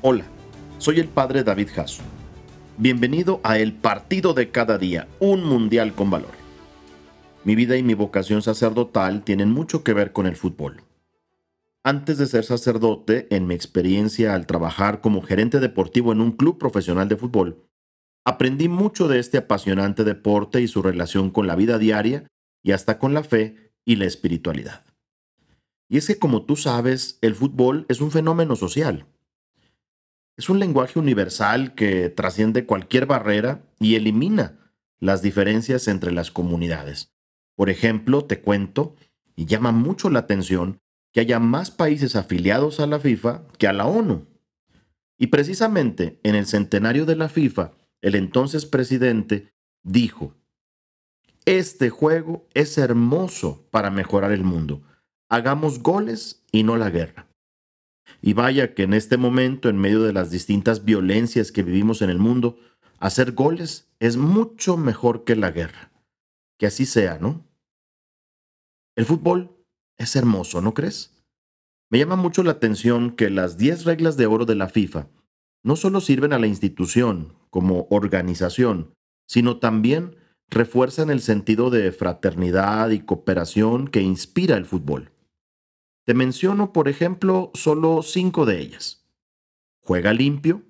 Hola, soy el padre David Jasso. Bienvenido a El Partido de Cada Día, un mundial con valor. Mi vida y mi vocación sacerdotal tienen mucho que ver con el fútbol. Antes de ser sacerdote, en mi experiencia al trabajar como gerente deportivo en un club profesional de fútbol, aprendí mucho de este apasionante deporte y su relación con la vida diaria y hasta con la fe y la espiritualidad. Y es que como tú sabes, el fútbol es un fenómeno social es un lenguaje universal que trasciende cualquier barrera y elimina las diferencias entre las comunidades. Por ejemplo, te cuento, y llama mucho la atención, que haya más países afiliados a la FIFA que a la ONU. Y precisamente en el centenario de la FIFA, el entonces presidente dijo, este juego es hermoso para mejorar el mundo. Hagamos goles y no la guerra. Y vaya que en este momento, en medio de las distintas violencias que vivimos en el mundo, hacer goles es mucho mejor que la guerra. Que así sea, ¿no? El fútbol es hermoso, ¿no crees? Me llama mucho la atención que las 10 reglas de oro de la FIFA no solo sirven a la institución como organización, sino también refuerzan el sentido de fraternidad y cooperación que inspira el fútbol. Te menciono, por ejemplo, solo cinco de ellas. Juega limpio,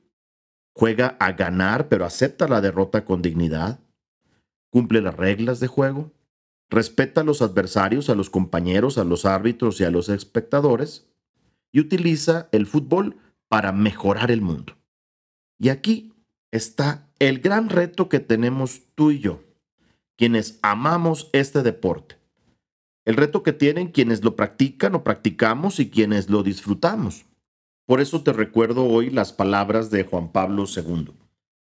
juega a ganar pero acepta la derrota con dignidad, cumple las reglas de juego, respeta a los adversarios, a los compañeros, a los árbitros y a los espectadores, y utiliza el fútbol para mejorar el mundo. Y aquí está el gran reto que tenemos tú y yo, quienes amamos este deporte el reto que tienen quienes lo practican o practicamos y quienes lo disfrutamos. Por eso te recuerdo hoy las palabras de Juan Pablo II.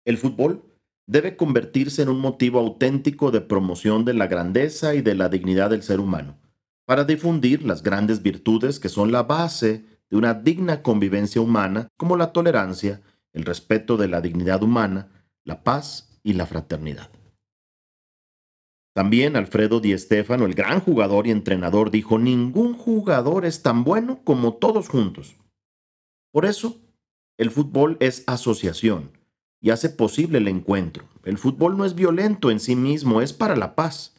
El fútbol debe convertirse en un motivo auténtico de promoción de la grandeza y de la dignidad del ser humano, para difundir las grandes virtudes que son la base de una digna convivencia humana, como la tolerancia, el respeto de la dignidad humana, la paz y la fraternidad. También Alfredo Di Stéfano, el gran jugador y entrenador, dijo, ningún jugador es tan bueno como todos juntos. Por eso, el fútbol es asociación y hace posible el encuentro. El fútbol no es violento en sí mismo, es para la paz.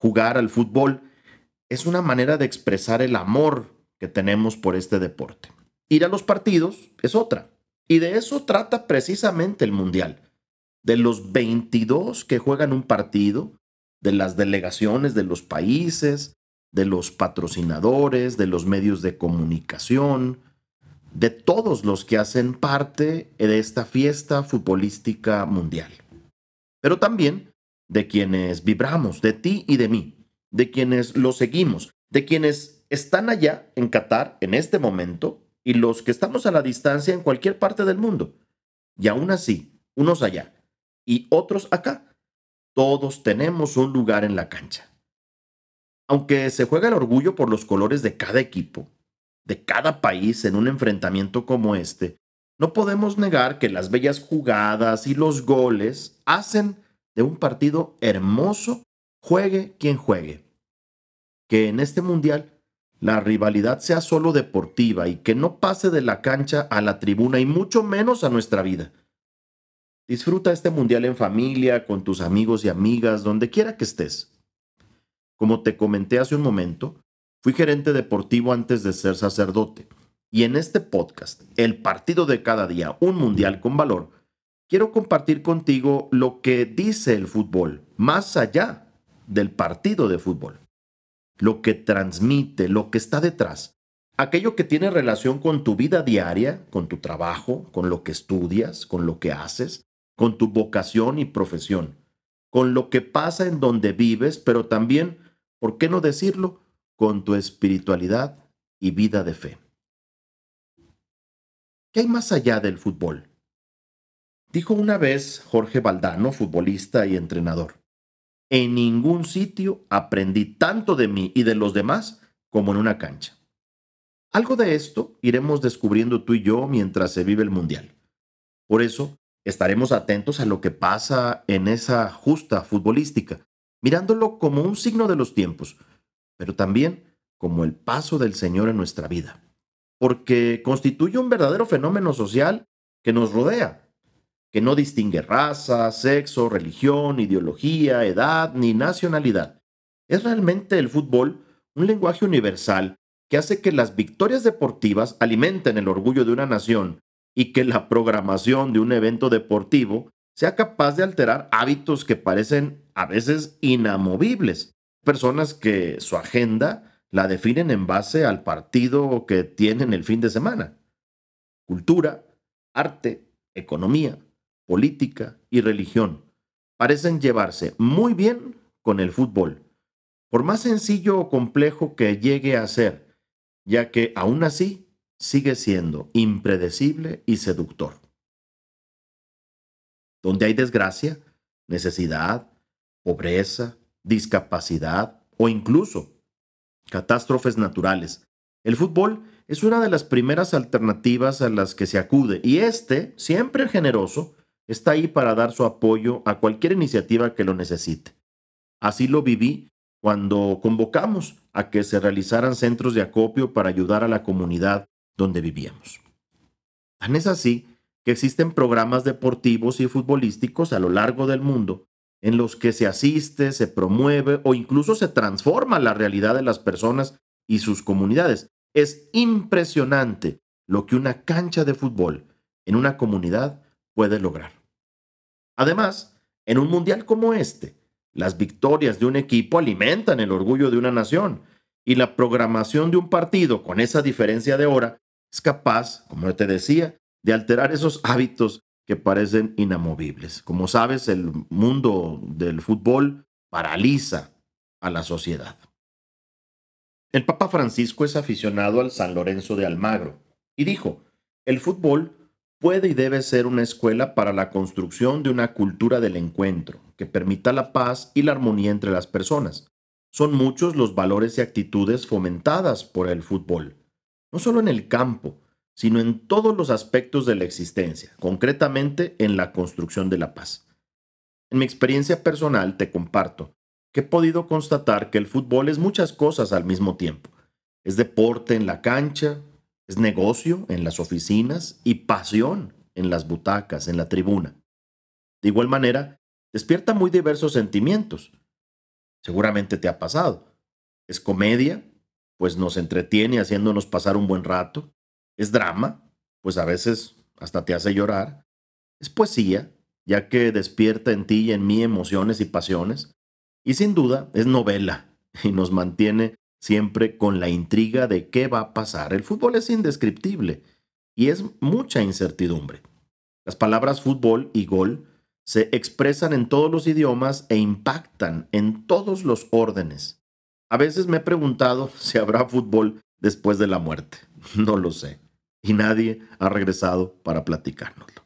Jugar al fútbol es una manera de expresar el amor que tenemos por este deporte. Ir a los partidos es otra. Y de eso trata precisamente el Mundial. De los 22 que juegan un partido, de las delegaciones de los países, de los patrocinadores, de los medios de comunicación, de todos los que hacen parte de esta fiesta futbolística mundial. Pero también de quienes vibramos, de ti y de mí, de quienes lo seguimos, de quienes están allá en Qatar en este momento y los que estamos a la distancia en cualquier parte del mundo. Y aún así, unos allá y otros acá, todos tenemos un lugar en la cancha. Aunque se juega el orgullo por los colores de cada equipo, de cada país en un enfrentamiento como este, no podemos negar que las bellas jugadas y los goles hacen de un partido hermoso, juegue quien juegue. Que en este mundial la rivalidad sea solo deportiva y que no pase de la cancha a la tribuna y mucho menos a nuestra vida. Disfruta este mundial en familia, con tus amigos y amigas, donde quiera que estés. Como te comenté hace un momento, fui gerente deportivo antes de ser sacerdote. Y en este podcast, El Partido de Cada Día, un Mundial con Valor, quiero compartir contigo lo que dice el fútbol, más allá del partido de fútbol. Lo que transmite, lo que está detrás. Aquello que tiene relación con tu vida diaria, con tu trabajo, con lo que estudias, con lo que haces, con tu vocación y profesión, con lo que pasa en donde vives, pero también, ¿por qué no decirlo?, con tu espiritualidad y vida de fe. ¿Qué hay más allá del fútbol? Dijo una vez Jorge Valdano, futbolista y entrenador, en ningún sitio aprendí tanto de mí y de los demás como en una cancha. Algo de esto iremos descubriendo tú y yo mientras se vive el Mundial. Por eso, Estaremos atentos a lo que pasa en esa justa futbolística, mirándolo como un signo de los tiempos, pero también como el paso del Señor en nuestra vida. porque constituye un verdadero fenómeno social que nos rodea, que no distingue raza, sexo, religión, ideología, edad ni nacionalidad. Es realmente el fútbol un lenguaje universal que hace que las victorias deportivas alimenten el orgullo de una nación y que la programación de un evento deportivo sea capaz de alterar hábitos que parecen a veces inamovibles. Personas que su agenda la definen en base al partido que tienen el fin de semana. Cultura, arte, economía, política y religión parecen llevarse muy bien con el fútbol, por más sencillo o complejo que llegue a ser, ya que aún así sigue siendo impredecible y seductor. Donde hay desgracia, necesidad, pobreza, discapacidad o incluso catástrofes naturales, el fútbol es una de las primeras alternativas a las que se acude y este, siempre generoso, está ahí para dar su apoyo a cualquier iniciativa que lo necesite. Así lo viví cuando convocamos a que se realizaran centros de acopio para ayudar a la comunidad donde vivíamos. Tan es así que existen programas deportivos y futbolísticos a lo largo del mundo en los que se asiste, se promueve o incluso se transforma la realidad de las personas y sus comunidades. Es impresionante lo que una cancha de fútbol en una comunidad puede lograr. Además, en un mundial como este, las victorias de un equipo alimentan el orgullo de una nación y la programación de un partido con esa diferencia de hora es capaz, como te decía, de alterar esos hábitos que parecen inamovibles. Como sabes, el mundo del fútbol paraliza a la sociedad. El Papa Francisco es aficionado al San Lorenzo de Almagro y dijo, el fútbol puede y debe ser una escuela para la construcción de una cultura del encuentro que permita la paz y la armonía entre las personas. Son muchos los valores y actitudes fomentadas por el fútbol, no solo en el campo, sino en todos los aspectos de la existencia, concretamente en la construcción de la paz. En mi experiencia personal te comparto que he podido constatar que el fútbol es muchas cosas al mismo tiempo. Es deporte en la cancha, es negocio en las oficinas y pasión en las butacas, en la tribuna. De igual manera, despierta muy diversos sentimientos. Seguramente te ha pasado. Es comedia, pues nos entretiene haciéndonos pasar un buen rato. Es drama, pues a veces hasta te hace llorar. Es poesía, ya que despierta en ti y en mí emociones y pasiones. Y sin duda es novela y nos mantiene siempre con la intriga de qué va a pasar. El fútbol es indescriptible y es mucha incertidumbre. Las palabras fútbol y gol se expresan en todos los idiomas e impactan en todos los órdenes. A veces me he preguntado si habrá fútbol después de la muerte. No lo sé. Y nadie ha regresado para platicárnoslo.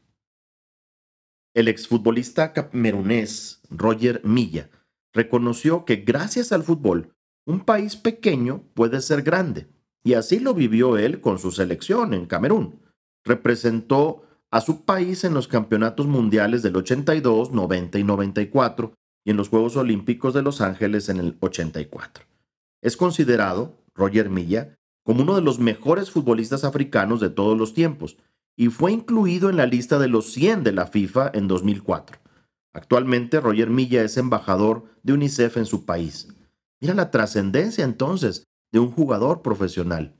El exfutbolista camerunés Roger Milla reconoció que gracias al fútbol un país pequeño puede ser grande. Y así lo vivió él con su selección en Camerún. Representó a su país en los campeonatos mundiales del 82, 90 y 94 y en los Juegos Olímpicos de Los Ángeles en el 84. Es considerado, Roger Milla, como uno de los mejores futbolistas africanos de todos los tiempos y fue incluido en la lista de los 100 de la FIFA en 2004. Actualmente, Roger Milla es embajador de UNICEF en su país. Mira la trascendencia entonces de un jugador profesional.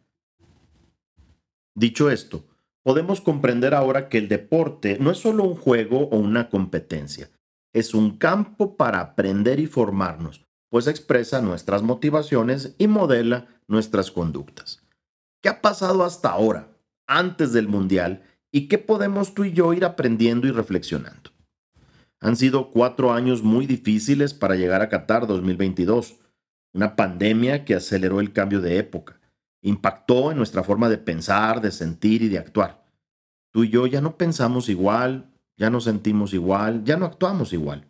Dicho esto, podemos comprender ahora que el deporte no es solo un juego o una competencia, es un campo para aprender y formarnos, pues expresa nuestras motivaciones y modela nuestras conductas. ¿Qué ha pasado hasta ahora, antes del Mundial, y qué podemos tú y yo ir aprendiendo y reflexionando? Han sido cuatro años muy difíciles para llegar a Qatar 2022 una pandemia que aceleró el cambio de época, impactó en nuestra forma de pensar, de sentir y de actuar. Tú y yo ya no pensamos igual, ya no sentimos igual, ya no actuamos igual.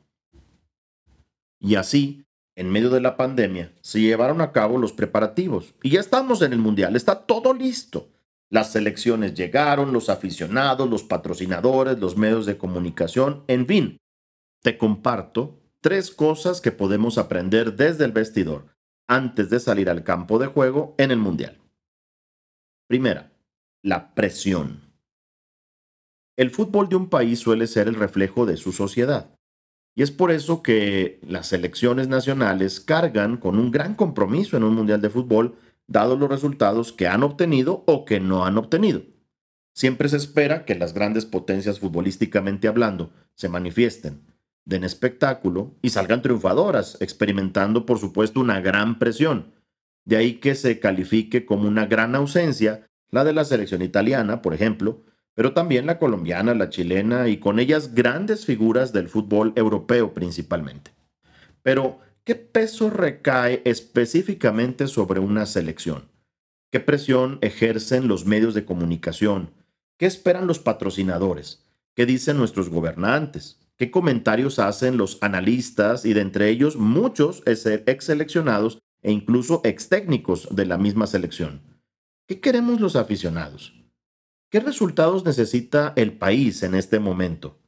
Y así, en medio de la pandemia, se llevaron a cabo los preparativos y ya estamos en el Mundial, está todo listo. Las selecciones llegaron, los aficionados, los patrocinadores, los medios de comunicación, en fin. Te comparto tres cosas que podemos aprender desde el vestidor antes de salir al campo de juego en el Mundial. Primera, la presión. El fútbol de un país suele ser el reflejo de su sociedad. Y es por eso que las selecciones nacionales cargan con un gran compromiso en un mundial de fútbol, dados los resultados que han obtenido o que no han obtenido. Siempre se espera que las grandes potencias futbolísticamente hablando se manifiesten, den espectáculo y salgan triunfadoras, experimentando por supuesto una gran presión. De ahí que se califique como una gran ausencia la de la selección italiana, por ejemplo, pero también la colombiana, la chilena y con ellas grandes figuras del fútbol europeo principalmente. Pero, ¿qué peso recae específicamente sobre una selección? ¿Qué presión ejercen los medios de comunicación? ¿Qué esperan los patrocinadores? ¿Qué dicen nuestros gobernantes? ¿Qué comentarios hacen los analistas y de entre ellos muchos ex seleccionados e incluso ex técnicos de la misma selección? ¿Qué queremos los aficionados? ¿Qué resultados necesita el país en este momento?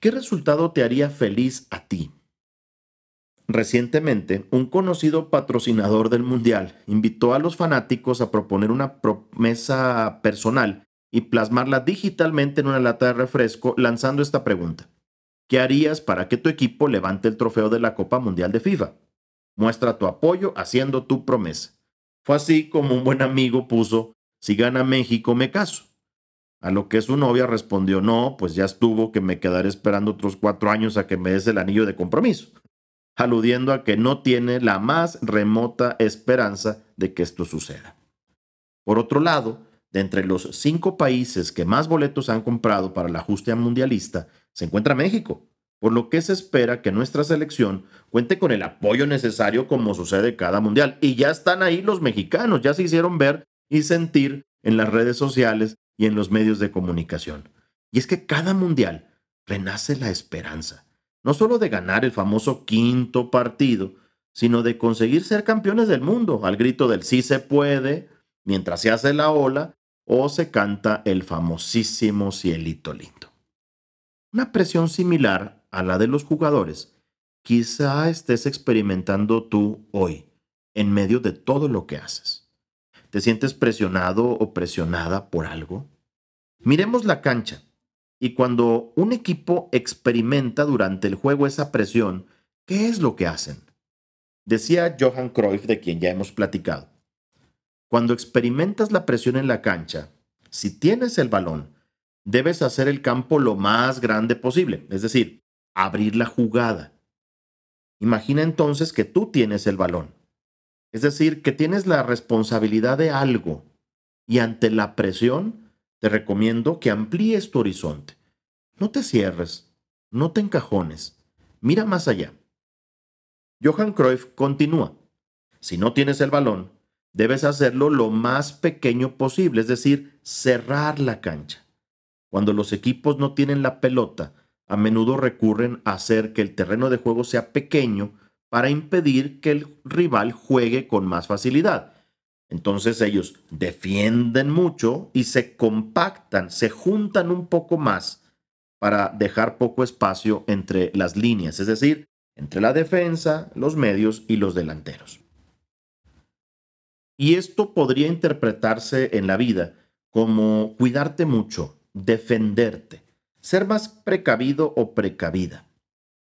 ¿Qué resultado te haría feliz a ti? Recientemente, un conocido patrocinador del Mundial invitó a los fanáticos a proponer una promesa personal y plasmarla digitalmente en una lata de refresco lanzando esta pregunta. ¿Qué harías para que tu equipo levante el trofeo de la Copa Mundial de FIFA? Muestra tu apoyo haciendo tu promesa. Fue así como un buen amigo puso, si gana México me caso. A lo que su novia respondió, no, pues ya estuvo que me quedaré esperando otros cuatro años a que me des el anillo de compromiso, aludiendo a que no tiene la más remota esperanza de que esto suceda. Por otro lado, de entre los cinco países que más boletos han comprado para la justicia mundialista, se encuentra México, por lo que se espera que nuestra selección cuente con el apoyo necesario como sucede cada mundial. Y ya están ahí los mexicanos, ya se hicieron ver y sentir en las redes sociales y en los medios de comunicación. Y es que cada mundial renace la esperanza, no solo de ganar el famoso quinto partido, sino de conseguir ser campeones del mundo al grito del sí se puede, mientras se hace la ola o se canta el famosísimo cielito lindo. Una presión similar a la de los jugadores quizá estés experimentando tú hoy, en medio de todo lo que haces. ¿Te sientes presionado o presionada por algo? Miremos la cancha. Y cuando un equipo experimenta durante el juego esa presión, ¿qué es lo que hacen? Decía Johan Cruyff, de quien ya hemos platicado. Cuando experimentas la presión en la cancha, si tienes el balón, debes hacer el campo lo más grande posible, es decir, abrir la jugada. Imagina entonces que tú tienes el balón. Es decir, que tienes la responsabilidad de algo y ante la presión te recomiendo que amplíes tu horizonte. No te cierres, no te encajones, mira más allá. Johan Cruyff continúa. Si no tienes el balón, debes hacerlo lo más pequeño posible, es decir, cerrar la cancha. Cuando los equipos no tienen la pelota, a menudo recurren a hacer que el terreno de juego sea pequeño para impedir que el rival juegue con más facilidad. Entonces ellos defienden mucho y se compactan, se juntan un poco más para dejar poco espacio entre las líneas, es decir, entre la defensa, los medios y los delanteros. Y esto podría interpretarse en la vida como cuidarte mucho, defenderte, ser más precavido o precavida.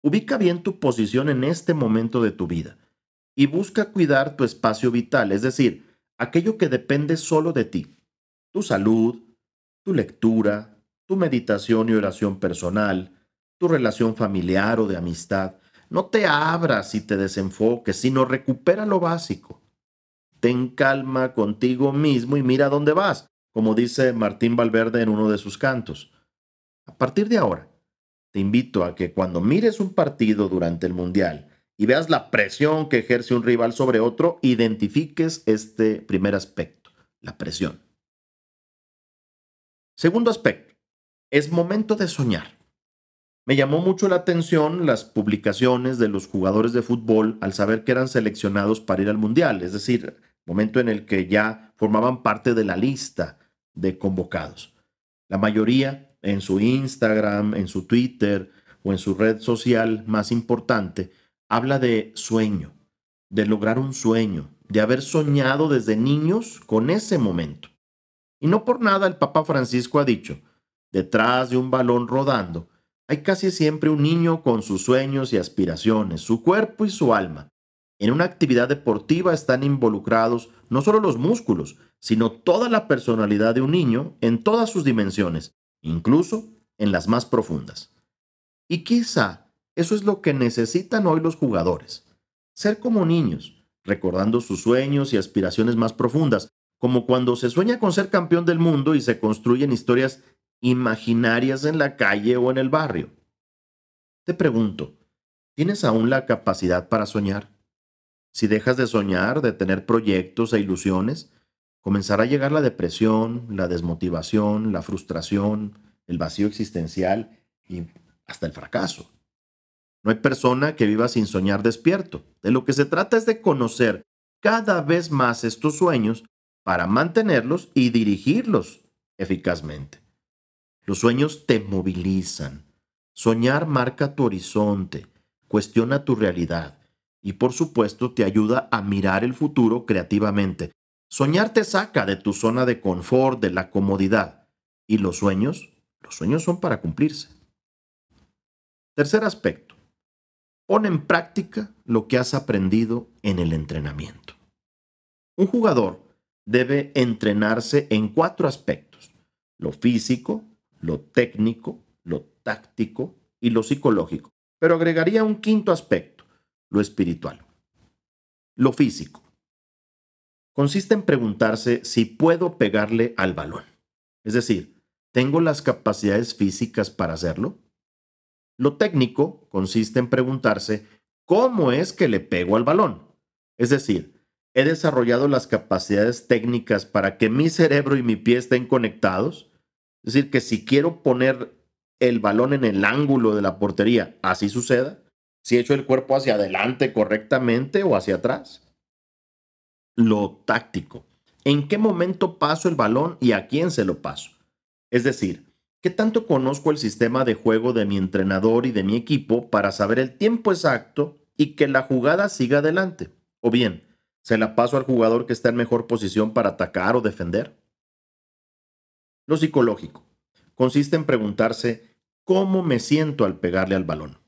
Ubica bien tu posición en este momento de tu vida y busca cuidar tu espacio vital, es decir, aquello que depende solo de ti, tu salud, tu lectura, tu meditación y oración personal, tu relación familiar o de amistad. No te abras y te desenfoques, sino recupera lo básico. Ten calma contigo mismo y mira dónde vas, como dice Martín Valverde en uno de sus cantos. A partir de ahora, te invito a que cuando mires un partido durante el Mundial y veas la presión que ejerce un rival sobre otro, identifiques este primer aspecto, la presión. Segundo aspecto, es momento de soñar. Me llamó mucho la atención las publicaciones de los jugadores de fútbol al saber que eran seleccionados para ir al Mundial, es decir, momento en el que ya formaban parte de la lista de convocados. La mayoría en su Instagram, en su Twitter o en su red social más importante, habla de sueño, de lograr un sueño, de haber soñado desde niños con ese momento. Y no por nada el Papa Francisco ha dicho, detrás de un balón rodando, hay casi siempre un niño con sus sueños y aspiraciones, su cuerpo y su alma. En una actividad deportiva están involucrados no solo los músculos, sino toda la personalidad de un niño en todas sus dimensiones, incluso en las más profundas. Y quizá eso es lo que necesitan hoy los jugadores, ser como niños, recordando sus sueños y aspiraciones más profundas, como cuando se sueña con ser campeón del mundo y se construyen historias imaginarias en la calle o en el barrio. Te pregunto, ¿tienes aún la capacidad para soñar? Si dejas de soñar, de tener proyectos e ilusiones, comenzará a llegar la depresión, la desmotivación, la frustración, el vacío existencial y hasta el fracaso. No hay persona que viva sin soñar despierto. De lo que se trata es de conocer cada vez más estos sueños para mantenerlos y dirigirlos eficazmente. Los sueños te movilizan. Soñar marca tu horizonte, cuestiona tu realidad y por supuesto te ayuda a mirar el futuro creativamente. Soñar te saca de tu zona de confort, de la comodidad. Y los sueños, los sueños son para cumplirse. Tercer aspecto. Pon en práctica lo que has aprendido en el entrenamiento. Un jugador debe entrenarse en cuatro aspectos. Lo físico, lo técnico, lo táctico y lo psicológico. Pero agregaría un quinto aspecto, lo espiritual. Lo físico. Consiste en preguntarse si puedo pegarle al balón. Es decir, ¿tengo las capacidades físicas para hacerlo? Lo técnico consiste en preguntarse cómo es que le pego al balón. Es decir, ¿he desarrollado las capacidades técnicas para que mi cerebro y mi pie estén conectados? Es decir, que si quiero poner el balón en el ángulo de la portería, así suceda. Si echo el cuerpo hacia adelante correctamente o hacia atrás. Lo táctico. ¿En qué momento paso el balón y a quién se lo paso? Es decir, ¿qué tanto conozco el sistema de juego de mi entrenador y de mi equipo para saber el tiempo exacto y que la jugada siga adelante? O bien, ¿se la paso al jugador que está en mejor posición para atacar o defender? Lo psicológico consiste en preguntarse cómo me siento al pegarle al balón.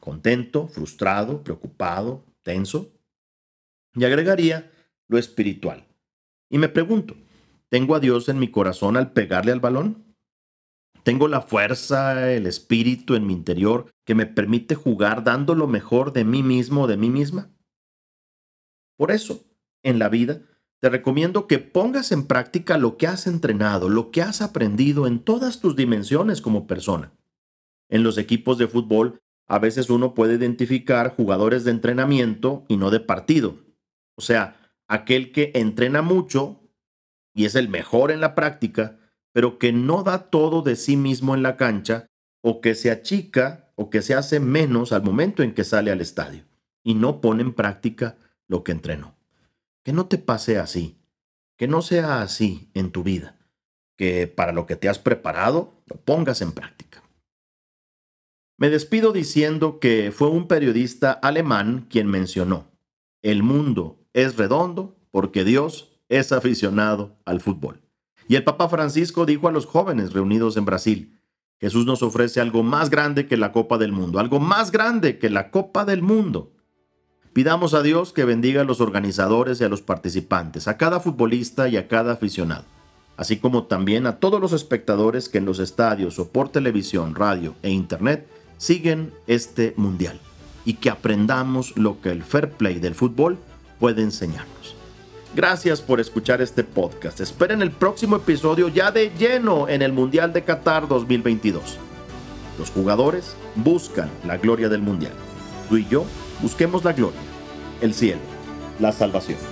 ¿Contento, frustrado, preocupado, tenso? Y agregaría lo espiritual. Y me pregunto, ¿tengo a Dios en mi corazón al pegarle al balón? ¿Tengo la fuerza, el espíritu en mi interior que me permite jugar dando lo mejor de mí mismo o de mí misma? Por eso, en la vida, te recomiendo que pongas en práctica lo que has entrenado, lo que has aprendido en todas tus dimensiones como persona. En los equipos de fútbol, a veces uno puede identificar jugadores de entrenamiento y no de partido. O sea, aquel que entrena mucho y es el mejor en la práctica, pero que no da todo de sí mismo en la cancha, o que se achica o que se hace menos al momento en que sale al estadio y no pone en práctica lo que entrenó. Que no te pase así, que no sea así en tu vida, que para lo que te has preparado lo pongas en práctica. Me despido diciendo que fue un periodista alemán quien mencionó, el mundo es redondo porque Dios es aficionado al fútbol. Y el Papa Francisco dijo a los jóvenes reunidos en Brasil, Jesús nos ofrece algo más grande que la Copa del Mundo, algo más grande que la Copa del Mundo. Pidamos a Dios que bendiga a los organizadores y a los participantes, a cada futbolista y a cada aficionado, así como también a todos los espectadores que en los estadios o por televisión, radio e internet siguen este mundial y que aprendamos lo que el fair play del fútbol puede enseñarnos. Gracias por escuchar este podcast. Esperen el próximo episodio ya de lleno en el Mundial de Qatar 2022. Los jugadores buscan la gloria del Mundial. Tú y yo busquemos la gloria, el cielo, la salvación.